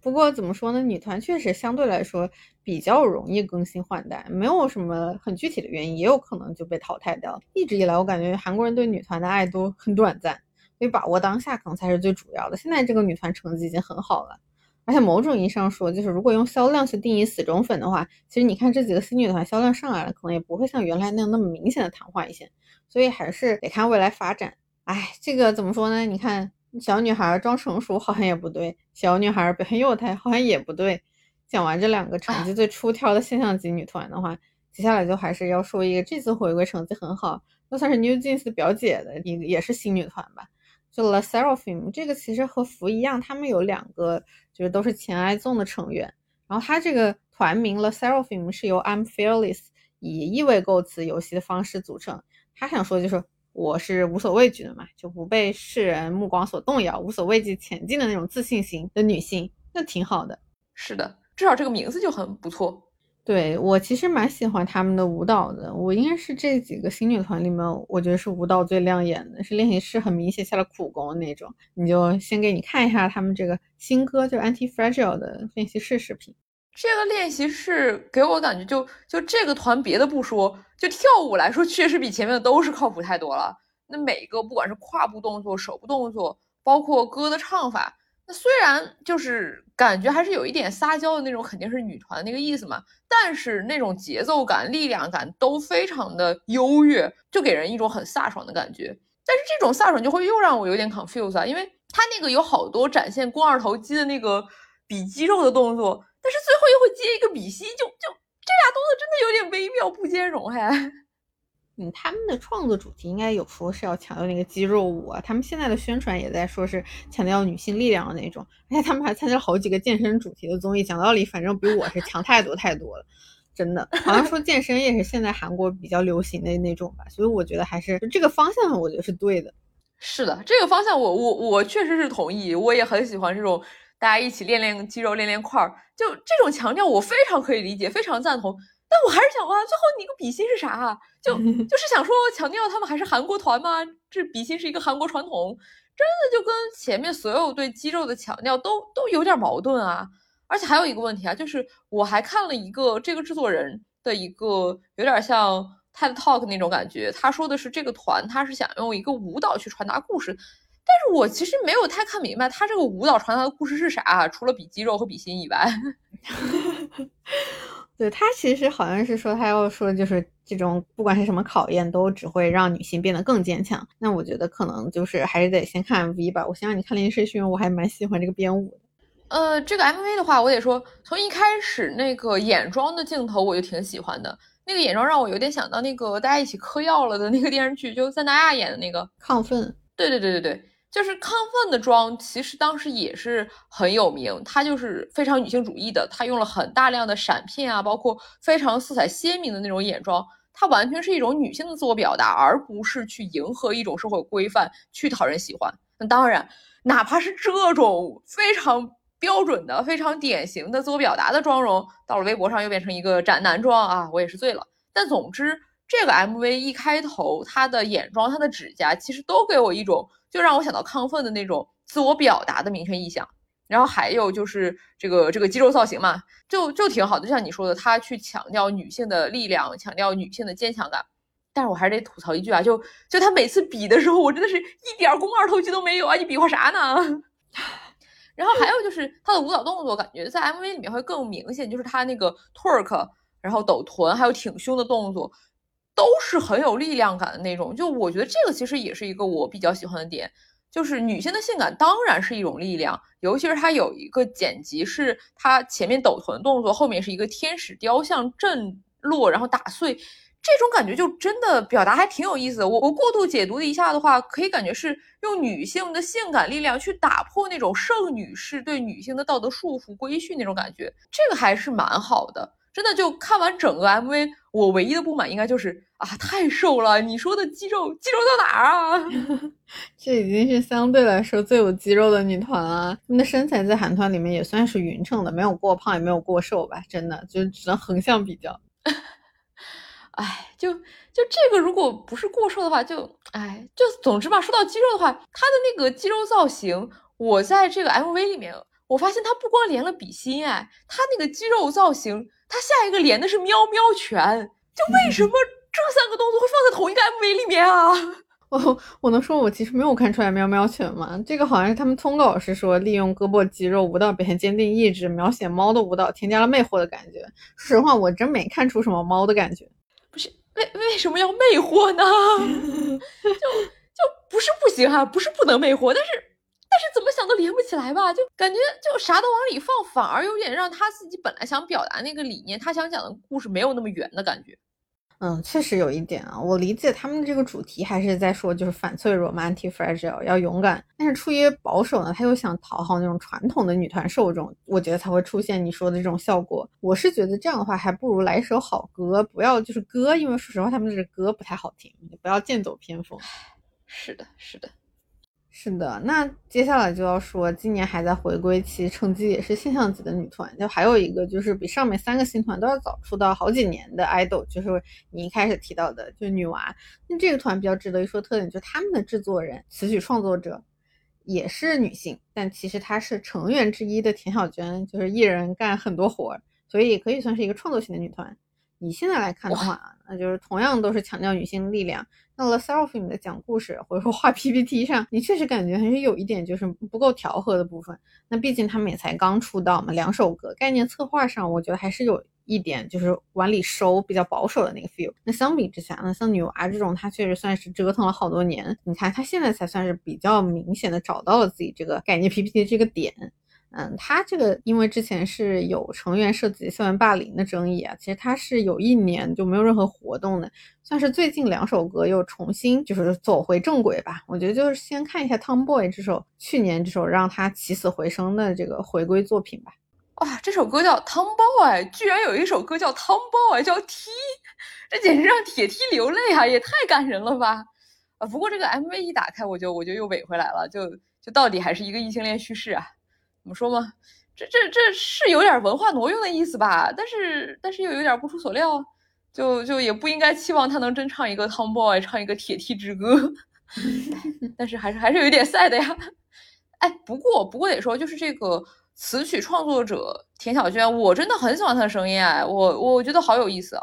不过怎么说呢？女团确实相对来说比较容易更新换代，没有什么很具体的原因，也有可能就被淘汰掉。一直以来，我感觉韩国人对女团的爱都很短暂，所以把握当下可能才是最主要的。现在这个女团成绩已经很好了。而且某种意义上说，就是如果用销量去定义死忠粉的话，其实你看这几个新女团销量上来了，可能也不会像原来那样那么明显的昙花一现。所以还是得看未来发展。哎，这个怎么说呢？你看小女孩装成熟好像也不对，小女孩表现幼态好像也不对。讲完这两个成绩最出挑的现象级女团的话，接下来就还是要说一个这次回归成绩很好，就算是 New Jeans 表姐的一个也是新女团吧。就 La Seraphim 这个其实和福一样，他们有两个就是都是前爱纵的成员。然后他这个团名 La Seraphim 是由 I'm Fearless 以意味构词游戏的方式组成。他想说就是我是无所畏惧的嘛，就不被世人目光所动摇，无所畏惧前进的那种自信型的女性，那挺好的。是的，至少这个名字就很不错。对我其实蛮喜欢他们的舞蹈的，我应该是这几个新女团里面，我觉得是舞蹈最亮眼的，是练习室很明显下了苦功的那种。你就先给你看一下他们这个新歌，就 Anti Fragile 的练习室视频。这个练习室给我感觉，就就这个团别的不说，就跳舞来说，确实比前面的都是靠谱太多了。那每个不管是胯部动作、手部动作，包括歌的唱法。那虽然就是感觉还是有一点撒娇的那种，肯定是女团那个意思嘛，但是那种节奏感、力量感都非常的优越，就给人一种很飒爽的感觉。但是这种飒爽就会又让我有点 confuse 啊，因为他那个有好多展现肱二头肌的那个比肌肉的动作，但是最后又会接一个比心，就就这俩动作真的有点微妙不兼容嘿。嗯，他们的创作主题应该有说是要强调那个肌肉舞啊，他们现在的宣传也在说是强调女性力量的那种，而且他们还参加了好几个健身主题的综艺，讲道理，反正比我是强太多太多了，真的，好像说健身也是现在韩国比较流行的那种吧，所以我觉得还是这个方向，我觉得是对的。是的，这个方向我我我确实是同意，我也很喜欢这种大家一起练练肌肉、练练块儿，就这种强调我非常可以理解，非常赞同。但我还是想问，最后你个比心是啥？就 就是想说强调他们还是韩国团吗？这比心是一个韩国传统，真的就跟前面所有对肌肉的强调都都有点矛盾啊！而且还有一个问题啊，就是我还看了一个这个制作人的一个有点像 TED Talk 那种感觉，他说的是这个团他是想用一个舞蹈去传达故事，但是我其实没有太看明白他这个舞蹈传达的故事是啥，除了比肌肉和比心以外。对他其实好像是说，他要说就是这种不管是什么考验，都只会让女性变得更坚强。那我觉得可能就是还是得先看 MV 吧。我先让你看练习室，因为我还蛮喜欢这个编舞的。呃，这个 MV 的话，我得说，从一开始那个眼妆的镜头我就挺喜欢的。那个眼妆让我有点想到那个大家一起嗑药了的那个电视剧，就三大亚演的那个亢奋。对对对对对。就是亢奋的妆，其实当时也是很有名。它就是非常女性主义的，它用了很大量的闪片啊，包括非常色彩鲜明的那种眼妆，它完全是一种女性的自我表达，而不是去迎合一种社会规范去讨人喜欢。那当然，哪怕是这种非常标准的、非常典型的自我表达的妆容，到了微博上又变成一个斩男妆啊，我也是醉了。但总之，这个 MV 一开头，她的眼妆、她的指甲，其实都给我一种。就让我想到亢奋的那种自我表达的明确意向，然后还有就是这个这个肌肉造型嘛，就就挺好的。就像你说的，他去强调女性的力量，强调女性的坚强感。但是我还是得吐槽一句啊，就就他每次比的时候，我真的是一点肱二头肌都没有啊！你比划啥呢？然后还有就是他的舞蹈动作，感觉在 MV 里面会更明显，就是他那个 twerk，然后抖臀，还有挺胸的动作。都是很有力量感的那种，就我觉得这个其实也是一个我比较喜欢的点，就是女性的性感当然是一种力量，尤其是它有一个剪辑，是它前面抖臀动作，后面是一个天使雕像震落然后打碎，这种感觉就真的表达还挺有意思的。我我过度解读了一下的话，可以感觉是用女性的性感力量去打破那种圣女式对女性的道德束缚规训那种感觉，这个还是蛮好的。真的就看完整个 MV，我唯一的不满应该就是啊，太瘦了！你说的肌肉，肌肉在哪儿啊？这已经是相对来说最有肌肉的女团了。她们的身材在韩团里面也算是匀称的，没有过胖，也没有过瘦吧？真的就只能横向比较。哎，就就这个，如果不是过瘦的话，就哎，就总之吧。说到肌肉的话，她的那个肌肉造型，我在这个 MV 里面，我发现他不光连了比心，哎，他那个肌肉造型。他下一个连的是喵喵拳，就为什么这三个动作会放在同一个 MV 里面啊？我我能说我其实没有看出来喵喵拳吗？这个好像是他们通稿是说利用胳膊肌肉舞蹈表现坚定意志，描写猫的舞蹈，添加了魅惑的感觉。说实话，我真没看出什么猫的感觉。不是为为什么要魅惑呢？就就不是不行哈，不是不能魅惑，但是。但是怎么想都连不起来吧，就感觉就啥都往里放，反而有点让他自己本来想表达那个理念，他想讲的故事没有那么圆的感觉。嗯，确实有一点啊，我理解他们的这个主题还是在说就是反脆弱嘛，anti fragile，要勇敢。但是出于保守呢，他又想讨好那种传统的女团受众，我觉得才会出现你说的这种效果。我是觉得这样的话，还不如来一首好歌，不要就是歌，因为说实话他们这歌不太好听，不要剑走偏锋。是的，是的。是的，那接下来就要说，今年还在回归期，成绩也是现象级的女团，就还有一个就是比上面三个新团都要早出道好几年的 idol，就是你一开始提到的，就女娃。那这个团比较值得一说特点，就是他们的制作人、词曲创作者也是女性，但其实她是成员之一的田小娟，就是一人干很多活，所以也可以算是一个创作型的女团。以现在来看的话，那就是同样都是强调女性力量。那 The Seraphim 的讲故事或者说画 PPT 上，你确实感觉还是有一点就是不够调和的部分。那毕竟他们也才刚出道嘛，两首歌概念策划上，我觉得还是有一点就是往里收比较保守的那个 feel。那相比之下，那像女娃这种，她确实算是折腾了好多年，你看她现在才算是比较明显的找到了自己这个概念 PPT 这个点。嗯，他这个因为之前是有成员涉及校园霸凌的争议啊，其实他是有一年就没有任何活动的，算是最近两首歌又重新就是走回正轨吧。我觉得就是先看一下《Tomboy》这首去年这首让他起死回生的这个回归作品吧。哇，这首歌叫《Tomboy》，居然有一首歌叫《Tomboy》，叫 T，这简直让铁 T 流泪啊，也太感人了吧！啊，不过这个 MV 一打开，我就我就又尾回来了，就就到底还是一个异性恋叙事啊。怎么说嘛？这这这是有点文化挪用的意思吧？但是但是又有点不出所料，就就也不应该期望他能真唱一个 Tomboy，唱一个铁梯之歌。但是还是还是有点 sad 呀。哎，不过不过得说，就是这个词曲创作者田小娟，我真的很喜欢她的声音哎，我我觉得好有意思啊。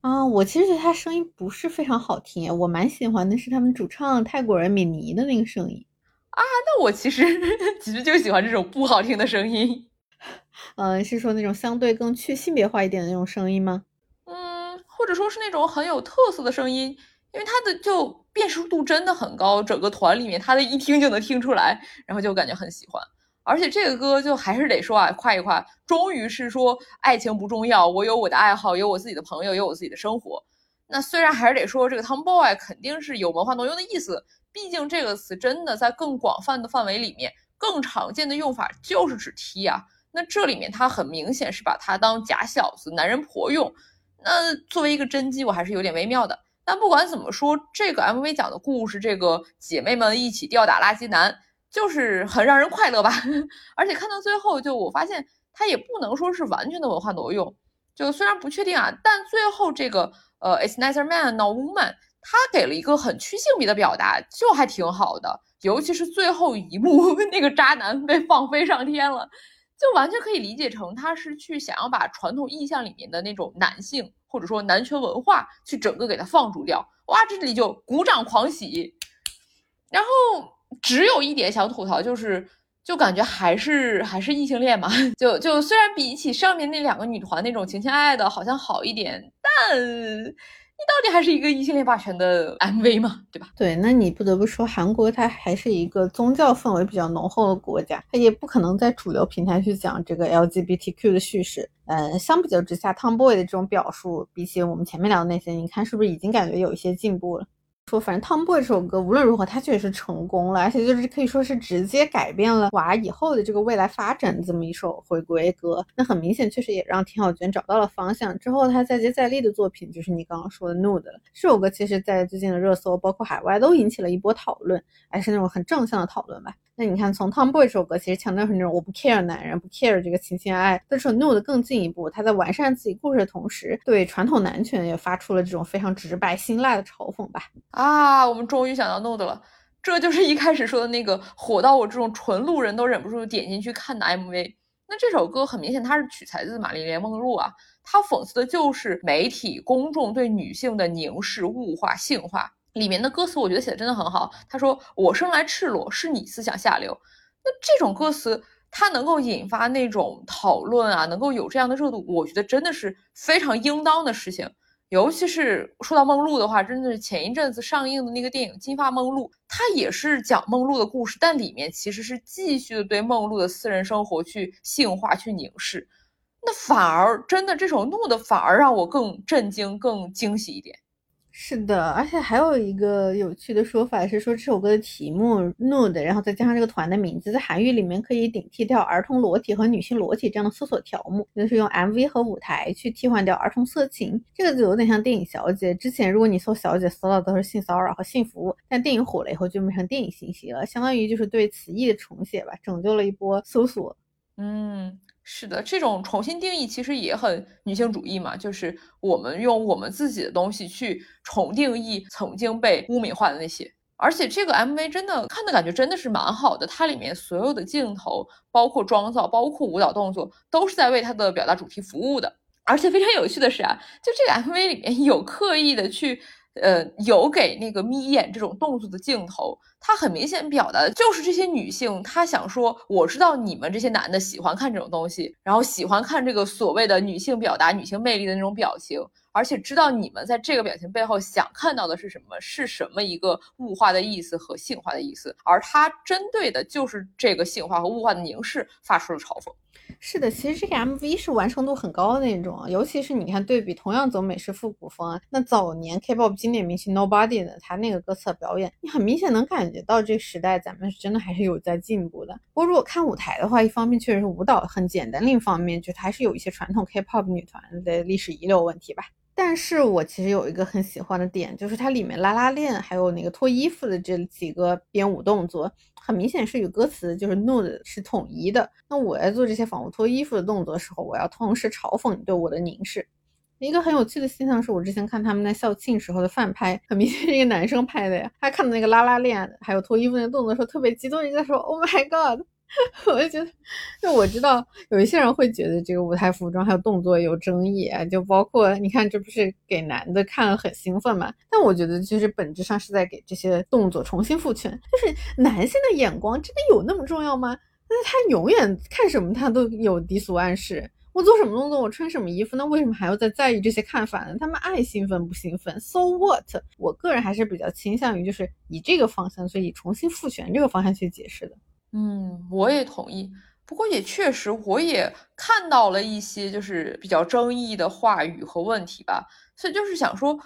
啊，我其实觉得她声音不是非常好听，我蛮喜欢的是他们主唱泰国人米妮的那个声音。啊，那我其实 其实就喜欢这种不好听的声音，嗯，是说那种相对更去性别化一点的那种声音吗？嗯，或者说是那种很有特色的声音，因为它的就辨识度真的很高，整个团里面他的一听就能听出来，然后就感觉很喜欢。而且这个歌就还是得说啊，夸一夸，终于是说爱情不重要，我有我的爱好，有我自己的朋友，有我自己的生活。那虽然还是得说这个 Tomboy 肯定是有文化挪用的意思。毕竟这个词真的在更广泛的范围里面，更常见的用法就是指 T 啊。那这里面它很明显是把它当假小子、男人婆用。那作为一个真机，我还是有点微妙的。但不管怎么说，这个 MV 讲的故事，这个姐妹们一起吊打垃圾男，就是很让人快乐吧。而且看到最后，就我发现它也不能说是完全的文化挪用。就虽然不确定啊，但最后这个呃，It's neither man nor woman。他给了一个很去性别的表达，就还挺好的。尤其是最后一幕，那个渣男被放飞上天了，就完全可以理解成他是去想要把传统印象里面的那种男性或者说男权文化去整个给他放逐掉。哇，这里就鼓掌狂喜。然后只有一点想吐槽，就是就感觉还是还是异性恋嘛。就就虽然比起上面那两个女团那种情情爱爱的，好像好一点，但。你到底还是一个异性恋霸权的 MV 嘛？对吧？对，那你不得不说，韩国它还是一个宗教氛围比较浓厚的国家，它也不可能在主流平台去讲这个 LGBTQ 的叙事。嗯，相比较之下，Tomboy 的这种表述，比起我们前面聊的那些，你看是不是已经感觉有一些进步了？说反正《Tomboy》这首歌无论如何，它确实是成功了，而且就是可以说是直接改变了娃以后的这个未来发展这么一首回归歌。那很明显，确实也让田小娟找到了方向。之后她再接再厉的作品就是你刚刚说的《Nude》了。这首歌其实在最近的热搜，包括海外都引起了一波讨论，还是那种很正向的讨论吧。那你看，从《Tomboy》这首歌其实强调是那种我不 care 男人，不 care 这个情情爱爱。但是《Nude》更进一步，他在完善自己故事的同时，对传统男权也发出了这种非常直白辛辣的嘲讽吧。啊，我们终于想到 Nude 了，这就是一开始说的那个火到我这种纯路人都忍不住点进去看的 MV。那这首歌很明显，它是取材自玛丽莲梦露啊，它讽刺的就是媒体公众对女性的凝视、物化、性化。里面的歌词我觉得写的真的很好。他说：“我生来赤裸，是你思想下流。”那这种歌词，它能够引发那种讨论啊，能够有这样的热度，我觉得真的是非常应当的事情。尤其是说到梦露的话，真的是前一阵子上映的那个电影《金发梦露》，它也是讲梦露的故事，但里面其实是继续的对梦露的私人生活去性化、去凝视。那反而真的这首怒的反而让我更震惊、更惊喜一点。是的，而且还有一个有趣的说法是说这首歌的题目 Nude，然后再加上这个团的名字，在韩语里面可以顶替掉儿童裸体和女性裸体这样的搜索条目，就是用 MV 和舞台去替换掉儿童色情。这个就有点像电影小姐。之前如果你搜小姐，搜到都是性骚扰和性服务，但电影火了以后就变成电影信息了，相当于就是对词义的重写吧，拯救了一波搜索。嗯。是的，这种重新定义其实也很女性主义嘛，就是我们用我们自己的东西去重定义曾经被污名化的那些。而且这个 MV 真的看的感觉真的是蛮好的，它里面所有的镜头，包括妆造，包括舞蹈动作，都是在为它的表达主题服务的。而且非常有趣的是啊，就这个 MV 里面有刻意的去。呃，有给那个眯眼这种动作的镜头，它很明显表达的就是这些女性，她想说，我知道你们这些男的喜欢看这种东西，然后喜欢看这个所谓的女性表达女性魅力的那种表情，而且知道你们在这个表情背后想看到的是什么，是什么一个物化的意思和性化的意思，而他针对的就是这个性化和物化的凝视，发出了嘲讽。是的，其实这个 MV 是完成度很高的那种，尤其是你看对比同样走美式复古风，那早年 K-pop 经典明星 Nobody 的他那个歌词表演，你很明显能感觉到这个时代咱们是真的还是有在进步的。不过如果看舞台的话，一方面确实是舞蹈很简单，另一方面就还是有一些传统 K-pop 女团的历史遗留问题吧。但是我其实有一个很喜欢的点，就是它里面拉拉链还有那个脱衣服的这几个编舞动作，很明显是与歌词就是 nude 是统一的。那我在做这些仿佛脱衣服的动作的时候，我要同时嘲讽你对我的凝视。一个很有趣的现象是我之前看他们在校庆时候的饭拍，很明显是一个男生拍的呀。他看到那个拉拉链还有脱衣服那个动作的时候，特别激动，一直在说 Oh my God。我就觉得，就我知道有一些人会觉得这个舞台服装还有动作有争议啊，就包括你看，这不是给男的看了很兴奋嘛？但我觉得其实本质上是在给这些动作重新赋权，就是男性的眼光真的有那么重要吗？那他永远看什么他都有低俗暗示，我做什么动作，我穿什么衣服，那为什么还要再在意这些看法呢？他们爱兴奋不兴奋？So what？我个人还是比较倾向于就是以这个方向，所以重新赋权这个方向去解释的。嗯，我也同意。不过也确实，我也看到了一些就是比较争议的话语和问题吧。所以就是想说，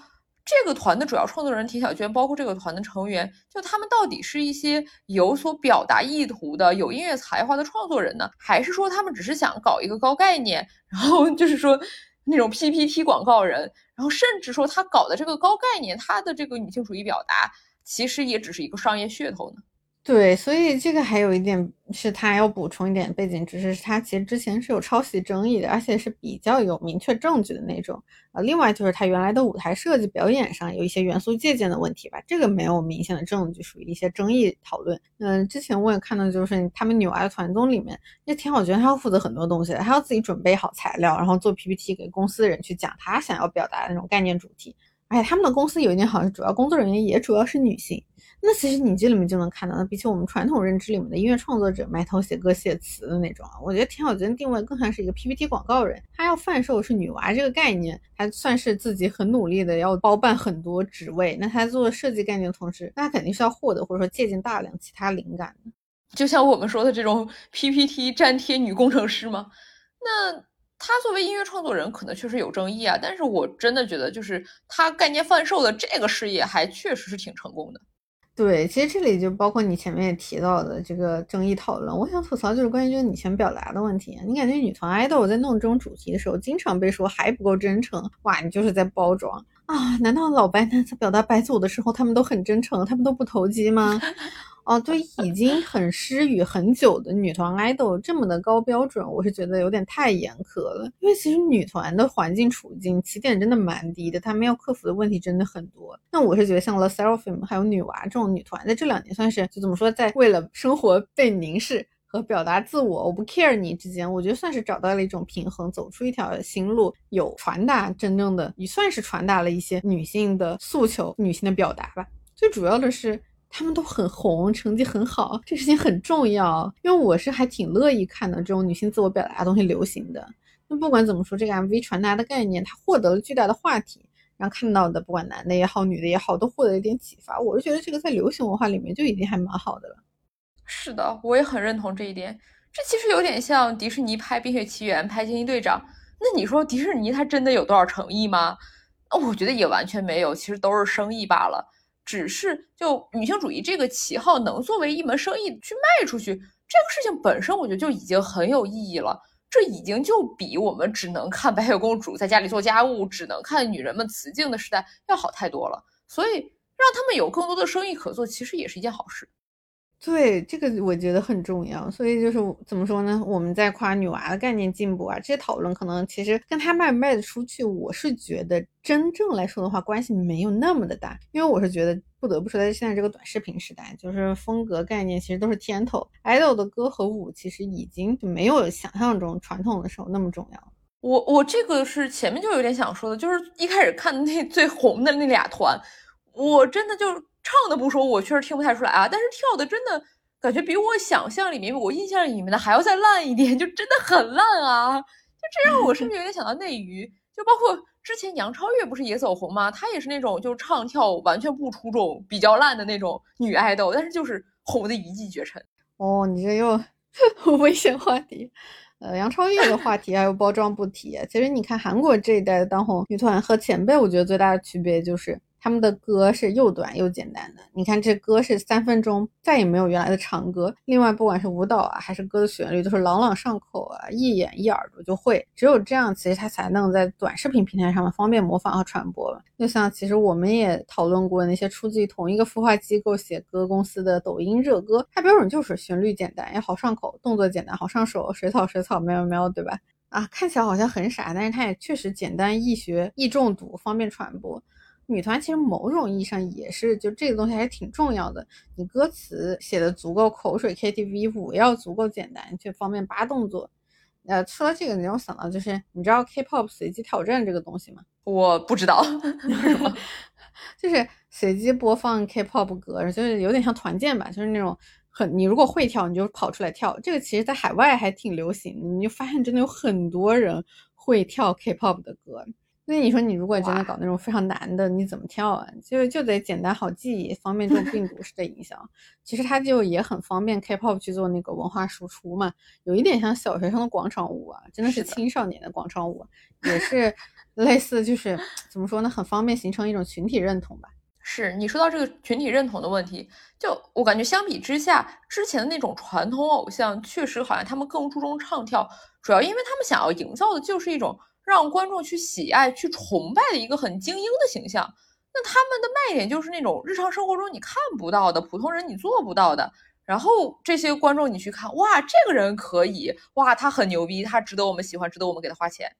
这个团的主要创作人田小娟，包括这个团的成员，就他们到底是一些有所表达意图的、有音乐才华的创作人呢，还是说他们只是想搞一个高概念，然后 就是说那种 PPT 广告人，然后甚至说他搞的这个高概念，他的这个女性主义表达，其实也只是一个商业噱头呢？对，所以这个还有一点是他要补充一点背景知识，是他其实之前是有抄袭争议的，而且是比较有明确证据的那种。呃，另外就是他原来的舞台设计表演上有一些元素借鉴的问题吧，这个没有明显的证据，属于一些争议讨论。嗯，之前我也看到，就是他们女娃的团综里面，那田小娟她要负责很多东西，他要自己准备好材料，然后做 PPT 给公司的人去讲她想要表达的那种概念主题。而且他们的公司有一点好，是主要工作人员也主要是女性。那其实你这里面就能看到，那比起我们传统认知里面的音乐创作者埋头写歌写词的那种啊，我觉得田小娟定位更像是一个 PPT 广告人，她要贩售是女娃这个概念，还算是自己很努力的要包办很多职位。那她做设计概念的同时，那她肯定是要获得或者说借鉴大量其他灵感的，就像我们说的这种 PPT 粘贴女工程师吗？那她作为音乐创作人，可能确实有争议啊。但是我真的觉得，就是她概念贩售的这个事业，还确实是挺成功的。对，其实这里就包括你前面也提到的这个争议讨论。我想吐槽就是关于这个女权表达的问题。你感觉女团爱豆在弄这种主题的时候，经常被说还不够真诚，哇，你就是在包装啊？难道老白男在表达白组的时候，他们都很真诚，他们都不投机吗？哦，对，已经很失语很久的女团 idol 这么的高标准，我是觉得有点太严苛了。因为其实女团的环境处境起点真的蛮低的，他们要克服的问题真的很多。那我是觉得像 The Seraphim 还有女娃这种女团，在这两年算是就怎么说，在为了生活被凝视和表达自我，我不 care 你之间，我觉得算是找到了一种平衡，走出一条新路，有传达真正的，也算是传达了一些女性的诉求、女性的表达吧。最主要的是。他们都很红，成绩很好，这事情很重要。因为我是还挺乐意看到这种女性自我表达的东西流行的。那不管怎么说，这个 MV 传达的概念，它获得了巨大的话题，让看到的不管男的也好，女的也好，都获得一点启发。我是觉得这个在流行文化里面就已经还蛮好的了。是的，我也很认同这一点。这其实有点像迪士尼拍《冰雪奇缘》、拍《惊奇队长》。那你说迪士尼它真的有多少诚意吗？我觉得也完全没有，其实都是生意罢了。只是就女性主义这个旗号能作为一门生意去卖出去，这个事情本身我觉得就已经很有意义了。这已经就比我们只能看白雪公主在家里做家务，只能看女人们雌竞的时代要好太多了。所以让他们有更多的生意可做，其实也是一件好事。对这个我觉得很重要，所以就是怎么说呢？我们在夸女娃的概念进步啊，这些讨论可能其实跟她卖不卖得出去，我是觉得真正来说的话，关系没有那么的大。因为我是觉得不得不说，在现在这个短视频时代，就是风格概念其实都是天头，idol 的歌和舞其实已经就没有想象中传统的时候那么重要。我我这个是前面就有点想说的，就是一开始看那最红的那俩团，我真的就。唱的不说，我确实听不太出来啊。但是跳的真的感觉比我想象里面、我印象里面的还要再烂一点，就真的很烂啊！就这让我甚至有点想到内娱，就包括之前杨超越不是也走红吗？她也是那种就唱跳完全不出众、比较烂的那种女爱豆，但是就是红的一骑绝尘。哦，你这又 危险话题。呃，杨超越的话题还有包装不提。其实你看韩国这一代的当红女团和前辈，我觉得最大的区别就是。他们的歌是又短又简单的，你看这歌是三分钟，再也没有原来的长歌。另外，不管是舞蹈啊，还是歌的旋律，都是朗朗上口啊，一眼一耳朵就会。只有这样，其实它才能在短视频平台上面方便模仿和传播。就像其实我们也讨论过那些出自于同一个孵化机构写歌公司的抖音热歌，它标准就是旋律简单也好上口，动作简单好上手，水草水草喵喵喵，对吧？啊，看起来好像很傻，但是它也确实简单易学易中毒，方便传播。女团其实某种意义上也是，就这个东西还是挺重要的。你歌词写的足够口水，KTV 舞要足够简单，却方便扒动作。呃，说到这个，你让我想到就是，你知道 K-pop 随机挑战这个东西吗？我不知道 就是随机播放 K-pop 歌，就是有点像团建吧，就是那种很你如果会跳，你就跑出来跳。这个其实在海外还挺流行的，你就发现真的有很多人会跳 K-pop 的歌。那你说，你如果真的搞那种非常难的，你怎么跳啊？就就得简单好记，方便这种病毒式的影响。其实它就也很方便 K-pop 去做那个文化输出嘛，有一点像小学生的广场舞啊，真的是青少年的广场舞，也是类似，就是怎么说呢，很方便形成一种群体认同吧。是你说到这个群体认同的问题，就我感觉相比之下，之前的那种传统偶像确实好像他们更注重唱跳，主要因为他们想要营造的就是一种。让观众去喜爱、去崇拜的一个很精英的形象，那他们的卖点就是那种日常生活中你看不到的、普通人你做不到的。然后这些观众你去看，哇，这个人可以，哇，他很牛逼，他值得我们喜欢，值得我们给他花钱。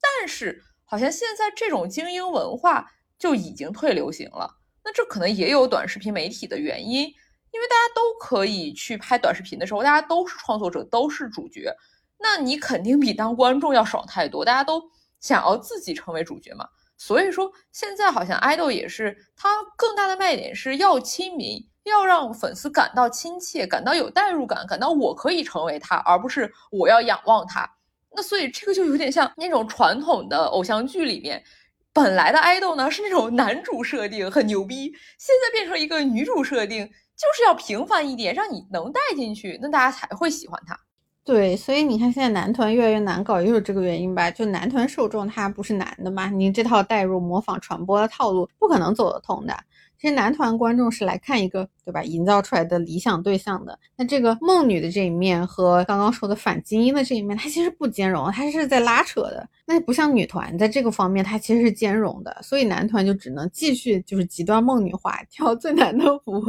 但是好像现在这种精英文化就已经退流行了。那这可能也有短视频媒体的原因，因为大家都可以去拍短视频的时候，大家都是创作者，都是主角。那你肯定比当观众要爽太多，大家都想要自己成为主角嘛。所以说现在好像爱豆也是，它更大的卖点是要亲民，要让粉丝感到亲切，感到有代入感，感到我可以成为他，而不是我要仰望他。那所以这个就有点像那种传统的偶像剧里面，本来的爱豆呢是那种男主设定很牛逼，现在变成一个女主设定，就是要平凡一点，让你能带进去，那大家才会喜欢他。对，所以你看现在男团越来越难搞，也有这个原因吧？就男团受众他不是男的嘛，你这套代入、模仿、传播的套路不可能走得通的。其实男团观众是来看一个，对吧？营造出来的理想对象的。那这个梦女的这一面和刚刚说的反精英的这一面，它其实不兼容，它是在拉扯的。那不像女团在这个方面，它其实是兼容的。所以男团就只能继续就是极端梦女化，跳最难的舞，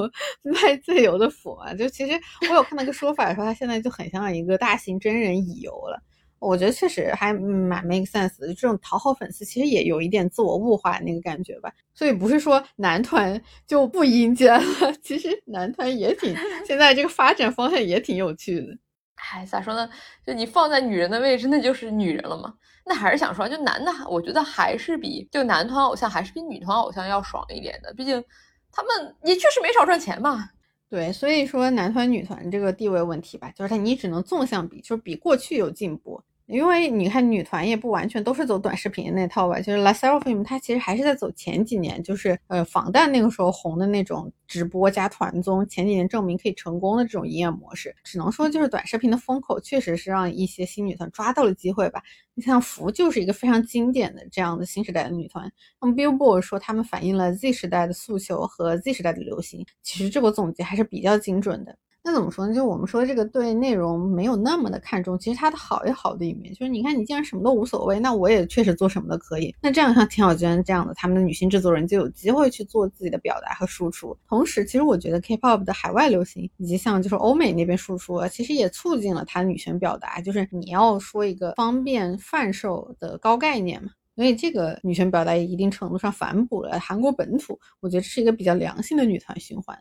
卖最油的腐啊！就其实我有看到一个说法说，他现在就很像一个大型真人乙游了。我觉得确实还蛮 make sense 的，这种讨好粉丝其实也有一点自我物化那个感觉吧。所以不是说男团就不阴间了，其实男团也挺现在这个发展方向也挺有趣的。哎，咋说呢？就你放在女人的位置，那就是女人了嘛。那还是想说，就男的，我觉得还是比就男团偶像还是比女团偶像要爽一点的，毕竟他们也确实没少赚钱嘛。对，所以说男团女团这个地位问题吧，就是他你只能纵向比，就是比过去有进步。因为你看女团也不完全都是走短视频那套吧，就是 La Seraphim 它其实还是在走前几年，就是呃防弹那个时候红的那种直播加团综，前几年证明可以成功的这种营业模式。只能说就是短视频的风口确实是让一些新女团抓到了机会吧。你像福就是一个非常经典的这样的新时代的女团，那么 Billboard 说他们反映了 Z 时代的诉求和 Z 时代的流行，其实这个总结还是比较精准的。那怎么说呢？就我们说这个对内容没有那么的看重，其实它的好有好的一面，就是你看你既然什么都无所谓，那我也确实做什么都可以。那这样像田小娟这样的他们的女性制作人就有机会去做自己的表达和输出。同时，其实我觉得 K-pop 的海外流行以及像就是欧美那边输出，其实也促进了它女权表达。就是你要说一个方便贩售的高概念嘛，所以这个女权表达也一定程度上反哺了韩国本土。我觉得是一个比较良性的女团循环。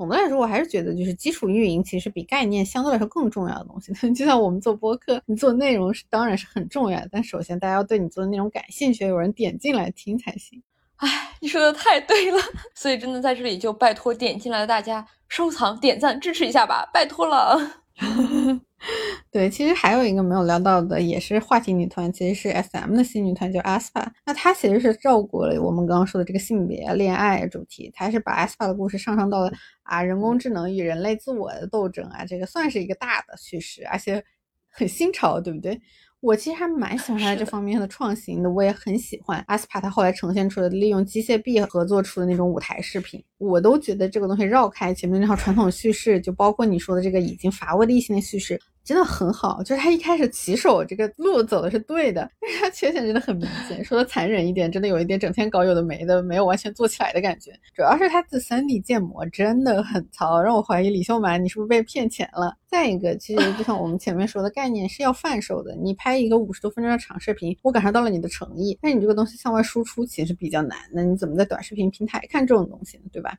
总的来说，我还是觉得就是基础运营其实比概念相对来说更重要的东西。就像我们做播客，你做内容是当然是很重要的，但首先大家要对你做的内容感兴趣，有人点进来听才行。哎，你说的太对了，所以真的在这里就拜托点进来的大家收藏、点赞、支持一下吧，拜托了。对，其实还有一个没有聊到的，也是话题女团，其实是 S M 的新女团，叫 aespa。那她其实是照顾了我们刚刚说的这个性别恋爱主题，她是把 aespa 的故事上升到了啊人工智能与人类自我的斗争啊，这个算是一个大的叙事，而且很新潮，对不对？我其实还蛮喜欢她这方面的创新的，我也很喜欢 aespa 她后来呈现出的利用机械臂合作出的那种舞台视频，我都觉得这个东西绕开前面那套传统叙事，就包括你说的这个已经乏味的异性恋叙事。真的很好，就是他一开始起手这个路走的是对的，但是他缺陷真的很明显。说的残忍一点，真的有一点整天搞有的没的，没有完全做起来的感觉。主要是他的 3D 建模真的很糙，让我怀疑李秀满你是不是被骗钱了。再一个，其实就像我们前面说的概念是要贩售的，你拍一个五十多分钟的长视频，我感受到了你的诚意，但你这个东西向外输出其实比较难。那你怎么在短视频平台看这种东西呢？对吧？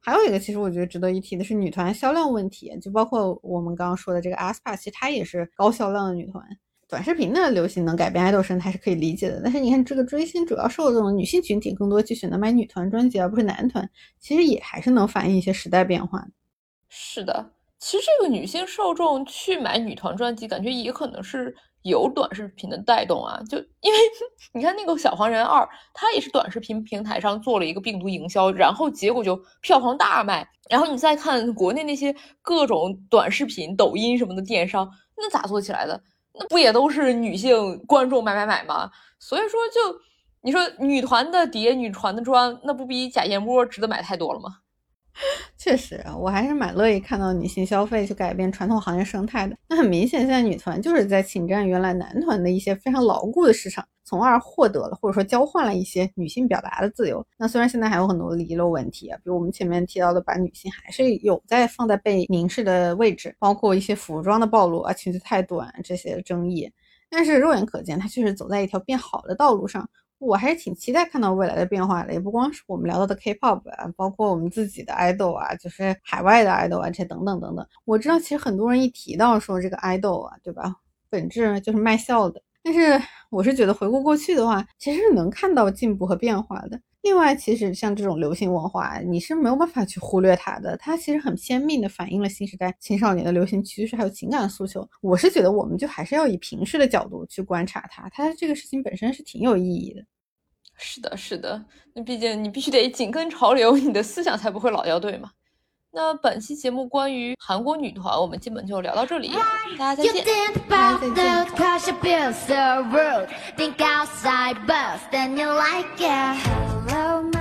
还有一个，其实我觉得值得一提的是女团销量问题，就包括我们刚刚说的这个 aespa，其实它也是高销量的女团。短视频的流行能改变爱豆生态是可以理解的，但是你看这个追星主要受众女性群体更多去选择买女团专辑而不是男团，其实也还是能反映一些时代变化。是的，其实这个女性受众去买女团专辑，感觉也可能是。有短视频的带动啊，就因为你看那个小黄人二，他也是短视频平台上做了一个病毒营销，然后结果就票房大卖。然后你再看国内那些各种短视频、抖音什么的电商，那咋做起来的？那不也都是女性观众买买买吗？所以说，就你说女团的碟、女团的专，那不比贾燕波值得买太多了吗？确实，我还是蛮乐意看到女性消费去改变传统行业生态的。那很明显，现在女团就是在侵占原来男团的一些非常牢固的市场，从而获得了或者说交换了一些女性表达的自由。那虽然现在还有很多遗漏问题啊，比如我们前面提到的，把女性还是有在放在被凝视的位置，包括一些服装的暴露啊、裙子太短这些争议，但是肉眼可见，它确实走在一条变好的道路上。我还是挺期待看到未来的变化的，也不光是我们聊到的 K-pop 啊，包括我们自己的 idol 啊，就是海外的 idol 啊，这等等等等。我知道其实很多人一提到说这个 idol 啊，对吧，本质就是卖笑的。但是我是觉得回顾过去的话，其实是能看到进步和变化的。另外，其实像这种流行文化，你是没有办法去忽略它的。它其实很鲜明的反映了新时代青少年的流行趋势还有情感诉求。我是觉得，我们就还是要以平视的角度去观察它，它这个事情本身是挺有意义的。是的，是的，那毕竟你必须得紧跟潮流，你的思想才不会老掉队嘛。那本期节目关于韩国女团，我们基本就聊到这里，大家再见。大家再见。Hello,